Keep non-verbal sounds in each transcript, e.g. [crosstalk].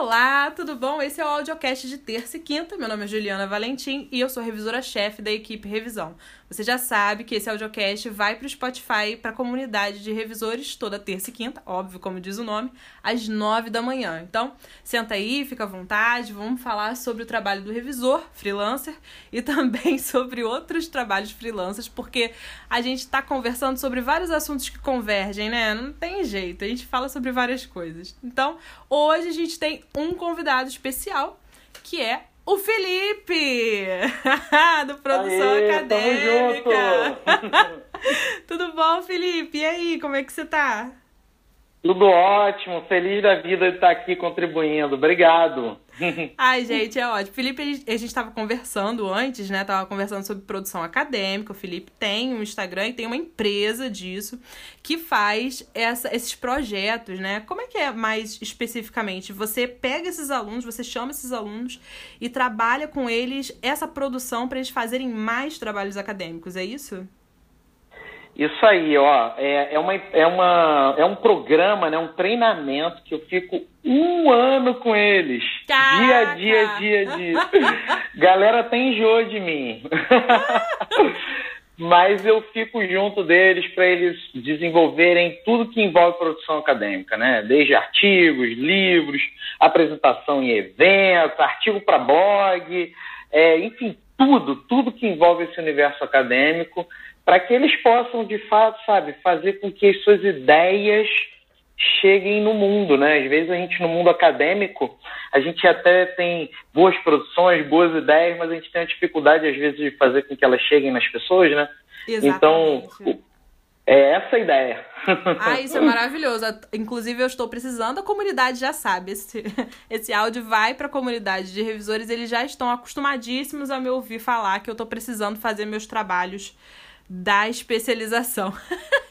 Olá, tudo bom? Esse é o audiocast de terça e quinta. Meu nome é Juliana Valentim e eu sou revisora-chefe da equipe Revisão. Você já sabe que esse audiocast vai para o Spotify, para a comunidade de revisores, toda terça e quinta, óbvio, como diz o nome, às nove da manhã. Então, senta aí, fica à vontade, vamos falar sobre o trabalho do revisor, freelancer, e [laughs] também sobre outros trabalhos freelancers, porque a gente está conversando sobre vários assuntos que convergem, né? Não tem jeito, a gente fala sobre várias coisas. Então, hoje a gente tem um convidado especial, que é o Felipe, [laughs] do Produção Aê, Acadêmica. [laughs] Tudo bom, Felipe? E aí, como é que você tá? Tudo ótimo, feliz da vida de estar aqui contribuindo. Obrigado. [laughs] Ai, gente, é ótimo. Felipe, a gente estava conversando antes, né? Tava conversando sobre produção acadêmica. O Felipe tem um Instagram e tem uma empresa disso que faz essa, esses projetos, né? Como é que é mais especificamente? Você pega esses alunos, você chama esses alunos e trabalha com eles essa produção para eles fazerem mais trabalhos acadêmicos, é isso? Isso aí, ó, é, é, uma, é, uma, é um programa, né, um treinamento que eu fico um ano com eles. Caraca. Dia a dia, dia a dia. Galera tem enjoo de mim. [laughs] Mas eu fico junto deles para eles desenvolverem tudo que envolve produção acadêmica, né? Desde artigos, livros, apresentação em eventos, artigo para blog, é, enfim, tudo, tudo que envolve esse universo acadêmico para que eles possam, de fato, sabe, fazer com que as suas ideias cheguem no mundo, né? Às vezes a gente no mundo acadêmico, a gente até tem boas produções, boas ideias, mas a gente tem a dificuldade às vezes de fazer com que elas cheguem nas pessoas, né? Exatamente. Então, é essa a ideia. [laughs] Ah, isso é maravilhoso. Inclusive, eu estou precisando, a comunidade já sabe. Esse, [laughs] esse áudio vai para a comunidade de revisores, eles já estão acostumadíssimos a me ouvir falar que eu estou precisando fazer meus trabalhos da especialização.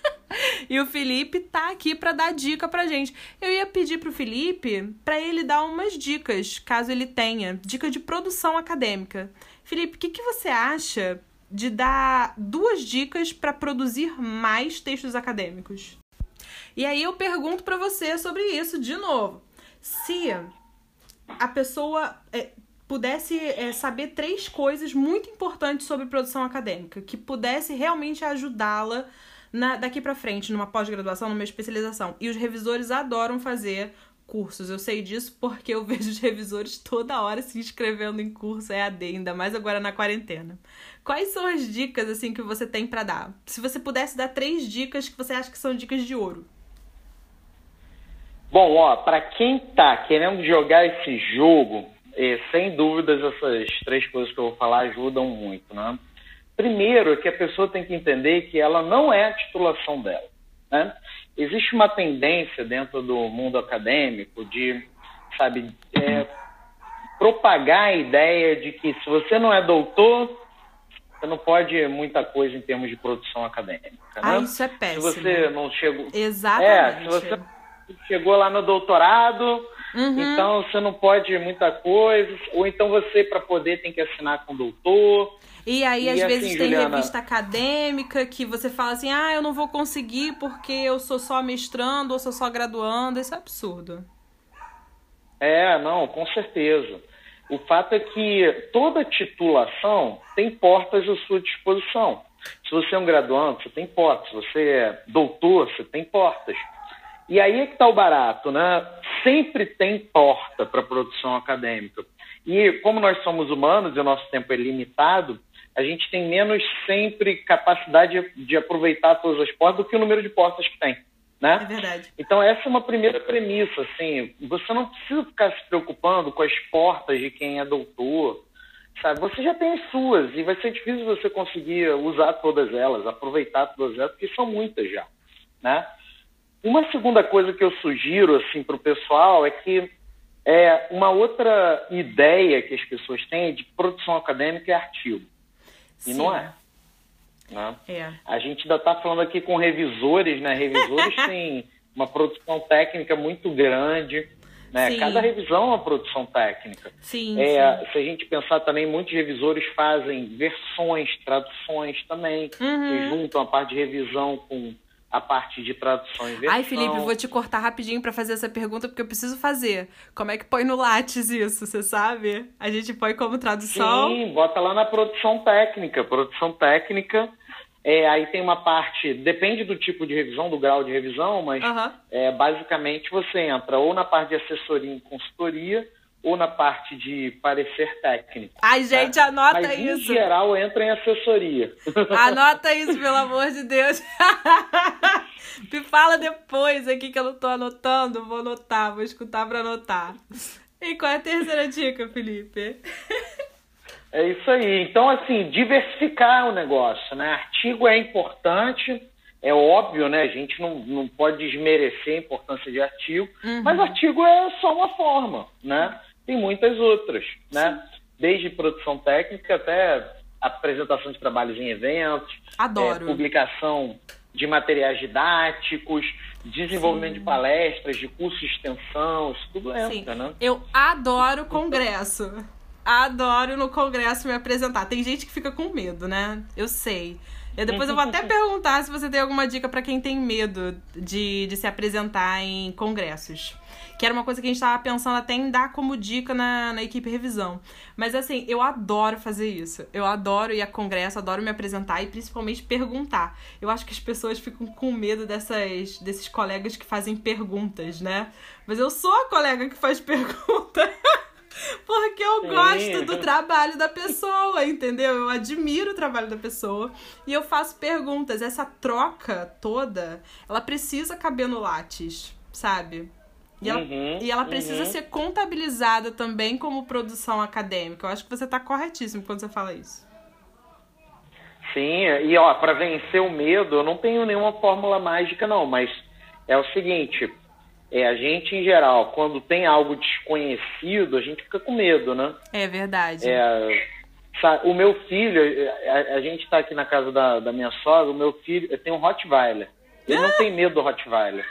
[laughs] e o Felipe tá aqui para dar dica pra gente. Eu ia pedir pro Felipe para ele dar umas dicas, caso ele tenha, dica de produção acadêmica. Felipe, o que, que você acha de dar duas dicas para produzir mais textos acadêmicos? E aí eu pergunto para você sobre isso de novo. Se a pessoa é, pudesse é, saber três coisas muito importantes sobre produção acadêmica, que pudesse realmente ajudá-la daqui para frente, numa pós-graduação, numa especialização. E os revisores adoram fazer cursos. Eu sei disso porque eu [laughs] vejo os revisores toda hora se inscrevendo em curso EAD, ainda mais agora na quarentena. Quais são as dicas assim que você tem para dar? Se você pudesse dar três dicas que você acha que são dicas de ouro. Bom, ó, para quem tá querendo jogar esse jogo, e, sem dúvidas, essas três coisas que eu vou falar ajudam muito, né? Primeiro, é que a pessoa tem que entender que ela não é a titulação dela, né? Existe uma tendência dentro do mundo acadêmico de, sabe, é, propagar a ideia de que se você não é doutor, você não pode muita coisa em termos de produção acadêmica. Né? Ah, isso é péssimo. Se você não chegou. Exatamente. É, se você chegou lá no doutorado, Uhum. Então você não pode muita coisa, ou então você, para poder, tem que assinar com o doutor. E aí, e às assim, vezes, tem Juliana... revista acadêmica que você fala assim: ah, eu não vou conseguir porque eu sou só mestrando ou sou só graduando. Isso é absurdo. É, não, com certeza. O fato é que toda titulação tem portas à sua disposição. Se você é um graduando, você tem portas. Se você é doutor, você tem portas. E aí é que está o barato, né? Sempre tem porta para produção acadêmica. E como nós somos humanos e o nosso tempo é limitado, a gente tem menos sempre capacidade de aproveitar todas as portas do que o número de portas que tem. Né? É verdade. Então essa é uma primeira premissa, assim, você não precisa ficar se preocupando com as portas de quem é doutor, sabe? Você já tem as suas e vai ser difícil você conseguir usar todas elas, aproveitar todas elas, porque são muitas já, né? Uma segunda coisa que eu sugiro assim para o pessoal é que é, uma outra ideia que as pessoas têm de produção acadêmica é artigo. Sim. E não é. Né? é. A gente ainda está falando aqui com revisores, né? Revisores [laughs] têm uma produção técnica muito grande. Né? Cada revisão é uma produção técnica. Sim, é, sim. Se a gente pensar também, muitos revisores fazem versões, traduções também, uhum. que juntam a parte de revisão com a parte de tradução e versão. Ai, Felipe, vou te cortar rapidinho para fazer essa pergunta porque eu preciso fazer. Como é que põe no Lattes isso, você sabe? A gente põe como tradução? Sim, bota lá na produção técnica. Produção técnica, é, aí tem uma parte, depende do tipo de revisão, do grau de revisão, mas é, basicamente você entra ou na parte de assessoria e consultoria ou na parte de parecer técnico. Ai, gente, anota Mas, em isso. geral, entra em assessoria. [laughs] Anota isso, pelo amor de Deus. [laughs] Me fala depois aqui que eu não tô anotando. Vou anotar, vou escutar pra anotar. E qual é a terceira dica, Felipe? [laughs] É isso aí. Então, assim, diversificar o negócio, né? Artigo é importante, é óbvio, né? A gente não, não pode desmerecer a importância de artigo, Uhum. mas artigo é só uma forma, né? Tem muitas outras, né? Desde produção técnica até apresentação de trabalhos em eventos, Adoro. é, publicação de materiais didáticos, desenvolvimento de palestras, de cursos de extensão, isso tudo entra, Sim. né? Eu adoro congresso. Adoro no congresso me apresentar. Tem gente que fica com medo, né? Eu sei. E depois eu vou até perguntar se você tem alguma dica pra quem tem medo de, de se apresentar em congressos. Que era uma coisa que a gente tava pensando até em dar como dica na, na equipe revisão. Mas assim, eu adoro fazer isso. Eu adoro ir a congresso, adoro me apresentar e principalmente perguntar. Eu acho que as pessoas ficam com medo dessas, desses colegas que fazem perguntas, né? Mas eu sou a colega que faz [laughs] pergunta. Porque eu gosto do trabalho da pessoa, entendeu? Eu admiro o trabalho da pessoa e eu faço perguntas. Essa troca toda, ela precisa caber no Lattes, sabe? E ela, Uhum, e ela precisa uhum. ser contabilizada também como produção acadêmica. Eu acho que você tá corretíssimo quando você fala isso. Sim, e ó, para vencer o medo, eu não tenho nenhuma fórmula mágica não, mas é o seguinte, é a gente em geral, quando tem algo desconhecido, a gente fica com medo, né? É verdade. É, o meu filho, a, a gente está aqui na casa da, da minha sogra, o meu filho tem um Rottweiler. Ele não tem medo do Rottweiler.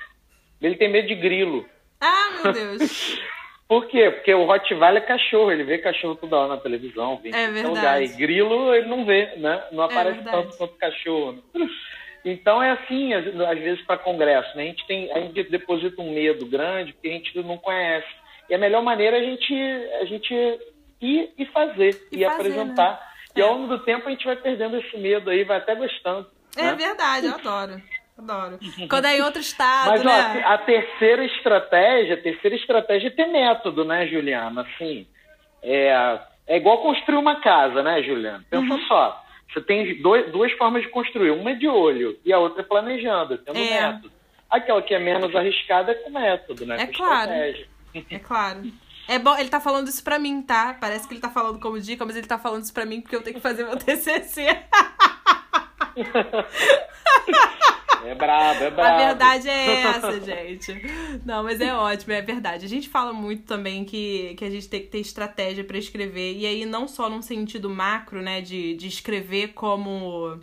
Ele tem medo de grilo. Ah, meu Deus. [laughs] Por quê? Porque o Rottweiler é cachorro, ele vê cachorro toda hora na televisão, vê em É verdade. lugar. E grilo ele não vê, né? Não aparece verdade. tanto quanto cachorro. Né? Então é assim, às, vezes para congresso, né? A gente tem, a gente deposita um medo grande porque a gente não conhece. E a melhor maneira é a gente, a gente ir e fazer, E e, fazer, apresentar. E É. ao longo do tempo a gente vai perdendo esse medo aí, vai até gostando. É né? verdade, eu [laughs] adoro. Adoro. [laughs] Quando é em outro estado, Mas ó, né? a terceira estratégia, a terceira estratégia é ter método, né, Juliana? Assim, é, é igual construir uma casa, né, Juliana? Pensa Uhum. só, você tem dois, duas formas de construir, uma é de olho e a outra é planejando, tendo É. método. Aquela que é menos arriscada é com método, né? É com claro. estratégia. É claro. É bom, ele tá falando isso pra mim, tá? Parece que ele tá falando como dica, mas ele tá falando isso pra mim porque eu tenho que fazer meu TCC. [laughs] É brabo, é brabo. A verdade é [laughs] essa, gente. Não, mas é ótimo, é verdade. A gente fala muito também que, que a gente tem que ter estratégia pra escrever. E aí, não só num sentido macro, né, de, de escrever como.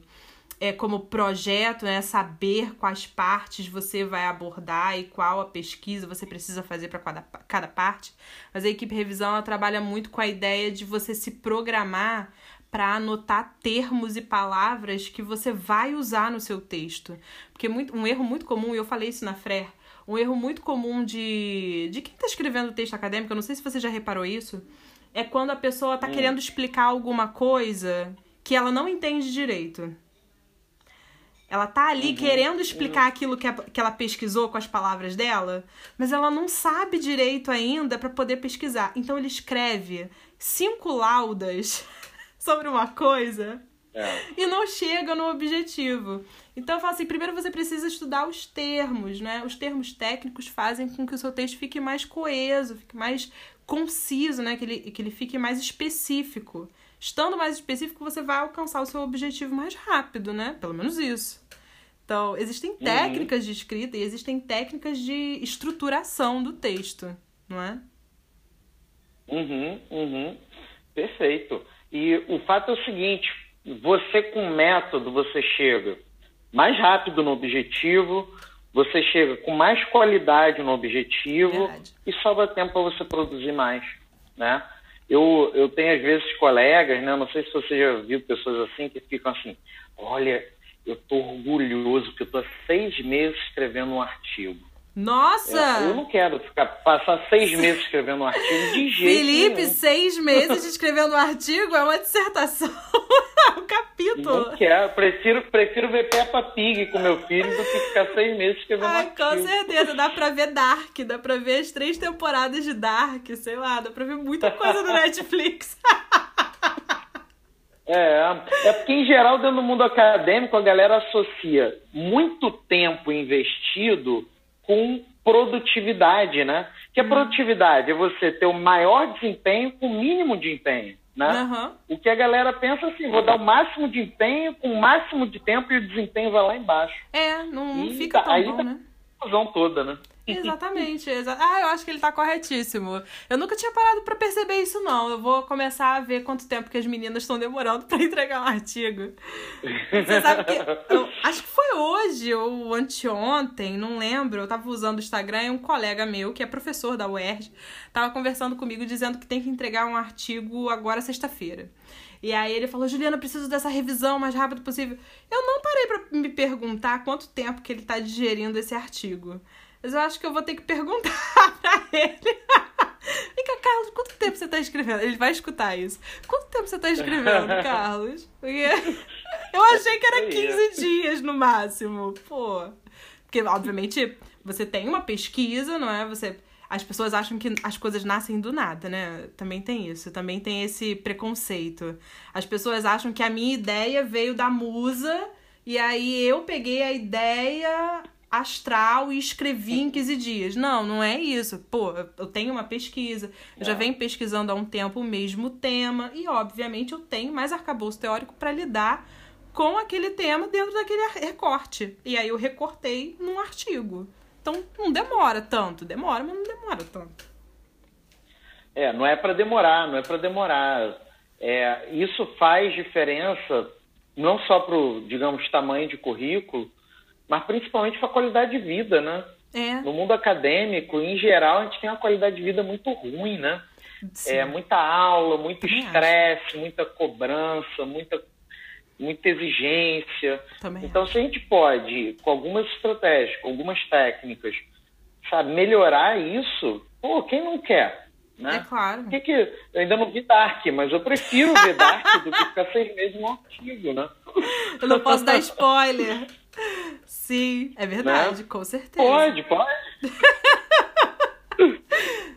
É, como projeto, né? Saber quais partes você vai abordar e qual a pesquisa você precisa fazer para cada, cada parte. Mas a equipe revisão ela trabalha muito com a ideia de você se programar para anotar termos e palavras que você vai usar no seu texto. Porque muito, um erro muito comum, e eu falei isso na FRER, um erro muito comum de, de quem está escrevendo texto acadêmico, eu não sei se você já reparou isso, é quando a pessoa está querendo explicar alguma coisa que ela não entende direito. Ela tá ali querendo explicar aquilo que, a- que ela pesquisou com as palavras dela, mas ela não sabe direito ainda para poder pesquisar. Então ele escreve cinco laudas sobre uma coisa É. e não chega no objetivo. Então eu falo assim, primeiro você precisa estudar os termos, né? Os termos técnicos fazem com que o seu texto fique mais coeso, fique mais conciso, né? Que ele, que ele fique mais específico. Estando mais específico, você vai alcançar o seu objetivo mais rápido, né? Pelo menos isso. Então, existem técnicas de escrita e existem técnicas de estruturação do texto, não é? Uhum, uhum. Perfeito. E o fato é o seguinte: você com método, você chega mais rápido no objetivo, você chega com mais qualidade no objetivo Verdade. e sobra tempo para você produzir mais, né? Eu, eu tenho às vezes colegas, né? Não sei se você já viu pessoas assim que ficam assim, olha, eu tô orgulhoso, porque eu tô há seis meses escrevendo um artigo. Nossa! Eu, eu não quero ficar, passar seis [laughs] meses escrevendo um artigo de jeito Felipe, nenhum. seis meses escrevendo um artigo é uma dissertação. [laughs] um capítulo. Não quero. Prefiro, prefiro ver Peppa Pig com meu filho do que ficar seis meses escrevendo Ai, um com artigo. certeza. Dá pra ver Dark, dá pra ver as três temporadas de Dark, sei lá, dá pra ver muita coisa no [laughs] Netflix. É, é porque em geral dentro do mundo acadêmico a galera associa muito tempo investido com produtividade, né? Que a Hum. produtividade é você ter o maior desempenho com o mínimo de empenho, né? Aham. O que a galera pensa assim, vou dar o máximo de empenho com o máximo de tempo e o desempenho vai lá embaixo. É, não, não fica tão aí bom, tá- né? Confusão toda, né? Exatamente. Exa ah, eu acho que ele tá corretíssimo. Eu nunca tinha parado pra perceber isso, não. Eu vou começar a ver quanto tempo que as meninas estão demorando pra [laughs] entregar um artigo. Você sabe que. eu- acho que foi hoje ou anteontem, não lembro. Eu tava usando o Instagram e um colega meu, que é professor da UERJ, tava conversando comigo dizendo que tem que entregar um artigo agora sexta-feira. E aí ele falou, Juliana, preciso dessa revisão o mais rápido possível. Eu não parei pra me perguntar quanto tempo que ele tá digerindo esse artigo. Mas eu acho que eu vou ter que perguntar [laughs] pra ele. Vem cá, Carlos, quanto tempo você tá escrevendo? Ele vai escutar isso. Quanto tempo você tá escrevendo, [laughs] Carlos? Porque eu achei que era 15 dias no máximo. Pô. Porque, obviamente, você tem uma pesquisa, não é? Você. As pessoas acham que as coisas nascem do nada, né? Também tem isso, também tem esse preconceito. As pessoas acham que a minha ideia veio da musa e aí eu peguei a ideia astral e escrevi em 15 dias. Não, não é isso. Pô, eu tenho uma pesquisa, eu já É. venho pesquisando há um tempo o mesmo tema e, obviamente, eu tenho mais arcabouço teórico para lidar com aquele tema dentro daquele recorte. E aí eu recortei num artigo. Então não demora tanto. Demora, mas não demora tanto. É, não é para demorar, não é para demorar. É, isso faz diferença não só para o, digamos, tamanho de currículo, mas principalmente para a qualidade de vida, né? É. No mundo acadêmico, em geral, a gente tem uma qualidade de vida muito ruim, né? Sim. É muita aula, muito estresse, muita cobrança, muita, muita exigência. Também Então, se a gente pode, com algumas estratégias, com algumas técnicas, sabe, melhorar isso, pô, quem não quer? Né? É claro. Que que, eu ainda não vi Dark, mas eu prefiro ver Dark do que ficar seis meses no artigo, né? [laughs] Eu não posso dar spoiler. [laughs] Sim, é verdade, Né? com certeza. Pode, pode. [laughs]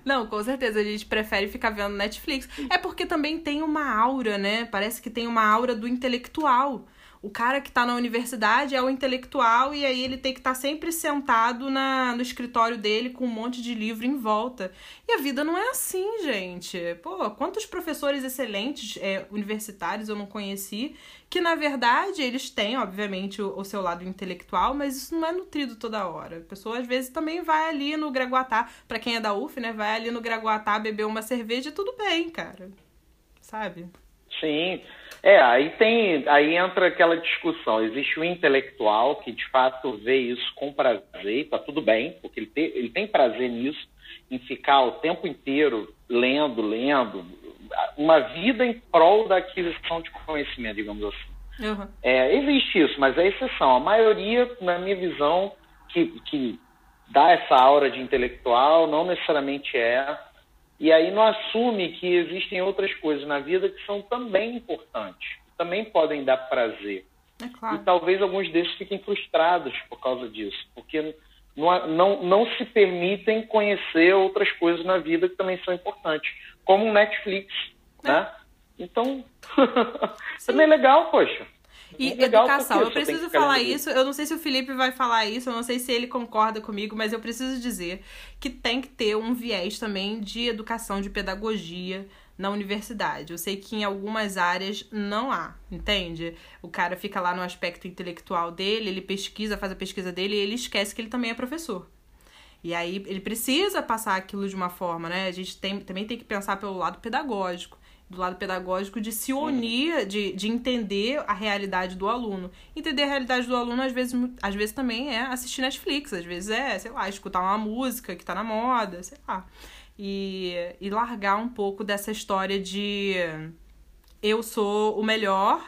Não, com certeza, a gente prefere ficar vendo Netflix. É porque também tem uma aura, né? Parece que tem uma aura do intelectual. O cara que tá na universidade é o intelectual e aí ele tem que estar sempre sentado na, no escritório dele com um monte de livro em volta. E a vida não é assim, gente. Pô, quantos professores excelentes é, universitários eu não conheci que, na verdade, eles têm, obviamente, o, o seu lado intelectual, mas isso não é nutrido toda hora. A pessoa, às vezes, também vai ali no Graguatá, pra quem é da UF, né? Vai ali no Graguatá beber uma cerveja e tudo bem, cara. Sabe? Sim. É, aí tem, aí entra aquela discussão. Existe o intelectual que de fato vê isso com prazer, tá tudo bem, porque ele tem, ele tem prazer nisso, em ficar o tempo inteiro lendo, lendo, uma vida em prol da aquisição de conhecimento, digamos assim. Uhum. É, existe isso, mas é exceção. A maioria, na minha visão, que, que dá essa aura de intelectual, não necessariamente é. E aí não assume que existem outras coisas na vida que são também importantes, também podem dar prazer. É E claro. talvez alguns desses fiquem frustrados por causa disso, porque não, não, não se permitem conhecer outras coisas na vida que também são importantes, como o Netflix, né? Então, [laughs] também é legal, poxa. E legal, educação, eu preciso falar isso. Eu não sei se o Felipe vai falar isso, eu não sei se ele concorda comigo, mas eu preciso dizer que tem que ter um viés também de educação, de pedagogia na universidade. Eu sei que em algumas áreas não há, entende? O cara fica lá no aspecto intelectual dele, ele pesquisa, faz a pesquisa dele e ele esquece que ele também é professor. E aí ele precisa passar aquilo de uma forma, né? A gente tem, também tem que pensar pelo lado pedagógico. Do lado pedagógico de se unir, de, de entender a realidade do aluno. Entender a realidade do aluno, às vezes, às vezes também é assistir Netflix, às vezes é, sei lá, escutar uma música que tá na moda, sei lá. E, e largar um pouco dessa história de eu sou o melhor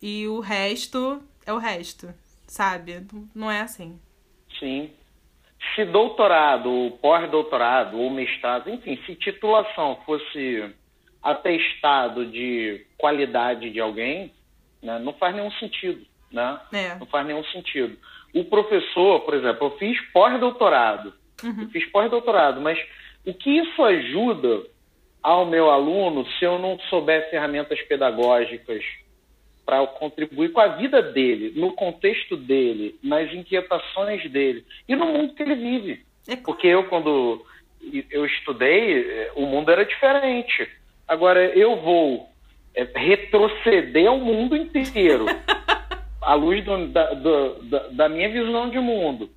e o resto é o resto, sabe? Não é assim. Sim. Se doutorado, pós-doutorado ou mestrado, enfim, se titulação fosse atestado de qualidade de alguém, né, não faz nenhum sentido, né? É. Não faz nenhum sentido. O professor, por exemplo, eu fiz pós-doutorado, Uhum. eu fiz pós-doutorado, mas o que isso ajuda ao meu aluno se eu não souber ferramentas pedagógicas para contribuir com a vida dele, no contexto dele, nas inquietações dele e no mundo que ele vive? É Porque eu, quando eu estudei, eh, o mundo era diferente. Agora, eu vou eh, retroceder ao mundo inteiro, [laughs] à luz do- da, do- da- da minha visão de mundo.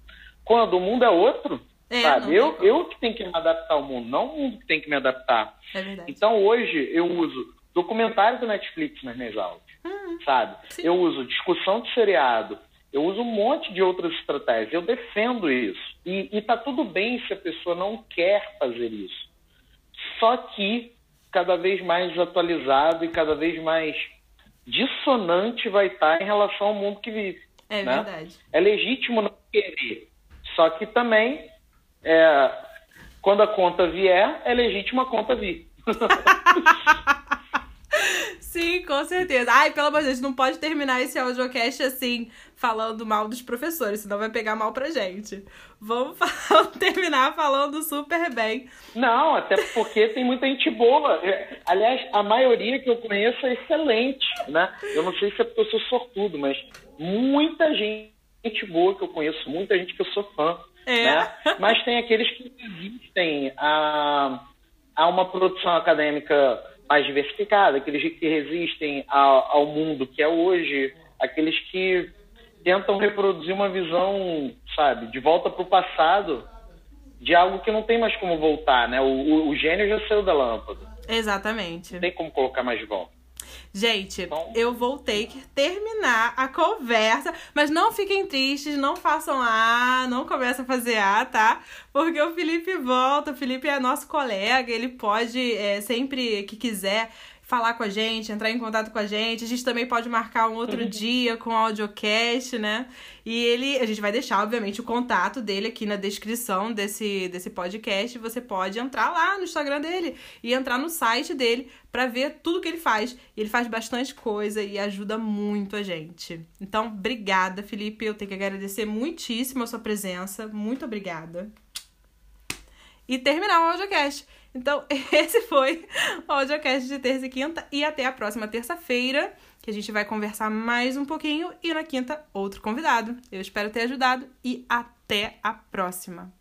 Quando o mundo é outro, É, sabe? Eu, eu que tenho que me adaptar ao mundo, não o mundo que tem que me adaptar. É. Então, hoje, eu uso documentário do Netflix nas minhas aulas, sabe? Hum, sim. Eu uso discussão de seriado, eu uso um monte de outras estratégias, eu defendo isso. E, e tá tudo bem se a pessoa não quer fazer isso. Só que cada vez mais desatualizado e cada vez mais dissonante vai estar em relação ao mundo que vive. É né? verdade. É legítimo não querer. Só que também, é, quando a conta vier, é legítimo a conta vir. [laughs] Com certeza. Ai, pelo amor de Deus, não pode terminar esse audiocast assim, falando mal dos professores, senão vai pegar mal pra gente. Vamos [laughs] fa- terminar falando super bem. Não, até porque tem muita gente boa. É, Aliás, a maioria que eu conheço é excelente, né? Eu não sei se é porque eu sou sortudo, mas muita gente boa que eu conheço, muita gente que eu sou fã. É. Né? Mas tem aqueles que resistem a, a uma produção acadêmica mais diversificada, aqueles que resistem ao, ao mundo que é hoje, aqueles que tentam reproduzir uma visão, sabe, de volta para o passado, de algo que não tem mais como voltar, né? O, o, o gênio já saiu da lâmpada, Exatamente. não tem como colocar mais de volta. Gente, Bom. eu vou ter que terminar a conversa, mas não fiquem tristes, não façam A, não comecem a fazer A, tá? Porque o Felipe volta, o Felipe é nosso colega, ele pode, é, sempre que quiser, falar com a gente, entrar em contato com a gente. A gente também pode marcar um outro [laughs] dia com audiocast, né? E ele, a gente vai deixar, obviamente, o contato dele aqui na descrição desse, desse podcast. Você pode entrar lá no Instagram dele e entrar no site dele pra ver tudo que ele faz. Ele faz bastante coisa e ajuda muito a gente. Então, obrigada, Felipe. Eu tenho que agradecer muitíssimo a sua presença. Muito obrigada e terminar o audiocast. Então, [laughs] esse foi o audiocast de terça e quinta. E até a próxima terça-feira, que a gente vai conversar mais um pouquinho. E na quinta, outro convidado. Eu espero ter ajudado e até a próxima.